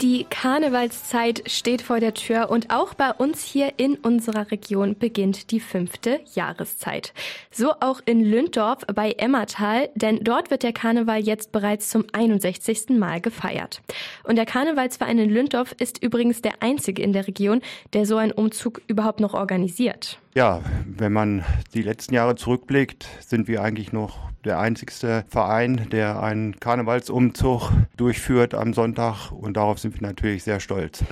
Die Karnevalszeit steht vor der Tür und auch bei uns hier in unserer Region beginnt die fünfte Jahreszeit. So auch in Lünddorf bei Emmertal, denn dort wird der Karneval jetzt bereits zum 61. Mal gefeiert. Und der Karnevalsverein in Lünddorf ist übrigens der einzige in der Region, der so einen Umzug überhaupt noch organisiert. Ja, wenn man die letzten Jahre zurückblickt, sind wir eigentlich noch der einzigste Verein, der einen Karnevalsumzug durchführt am Sonntag und darauf sind wir natürlich sehr stolz.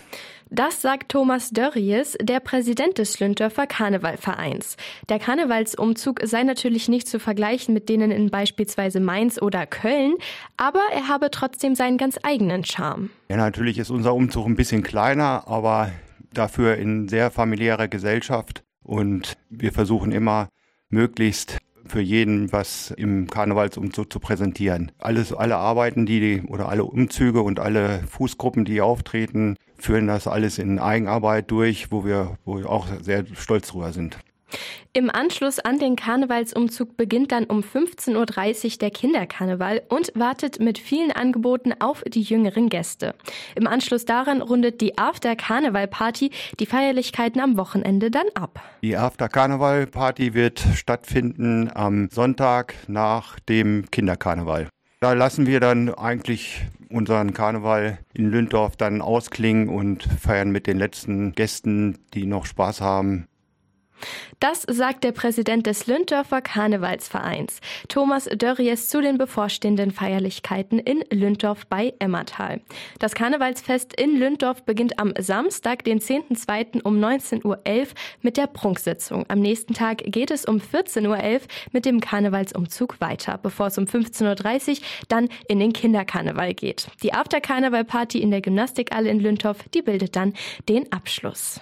Das sagt Thomas Dörries, der Präsident des Lünndorfer Karnevalvereins. Der Karnevalsumzug sei natürlich nicht zu vergleichen mit denen in beispielsweise Mainz oder Köln, aber er habe trotzdem seinen ganz eigenen Charme. Ja, natürlich ist unser Umzug ein bisschen kleiner, aber dafür in sehr familiärer Gesellschaft und wir versuchen immer möglichst für jeden was im Karnevalsumzug zu präsentieren. Alles, alle Arbeiten, die oder alle Umzüge und alle Fußgruppen, die auftreten, führen das alles in Eigenarbeit durch, wo wir, wo wir auch sehr stolz drüber sind. Im Anschluss an den Karnevalsumzug beginnt dann um 15.30 Uhr der Kinderkarneval und wartet mit vielen Angeboten auf die jüngeren Gäste. Im Anschluss daran rundet die After-Karneval-Party die Feierlichkeiten am Wochenende dann ab. Die After-Karneval-Party wird stattfinden am Sonntag nach dem Kinderkarneval. Da lassen wir dann eigentlich unseren Karneval in Lünndorf dann ausklingen und feiern mit den letzten Gästen, die noch Spaß haben, das sagt der Präsident des Lünddorfer Karnevalsvereins, Thomas Dörries, zu den bevorstehenden Feierlichkeiten in Lünddorf bei Emmertal. Das Karnevalsfest in Lünddorf beginnt am Samstag, den 10.2. um 19.11 Uhr mit der Prunksitzung. Am nächsten Tag geht es um 14.11 Uhr mit dem Karnevalsumzug weiter, bevor es um 15.30 Uhr dann in den Kinderkarneval geht. Die After-Karneval-Party in der Gymnastikhalle in Lünddorf, die bildet dann den Abschluss.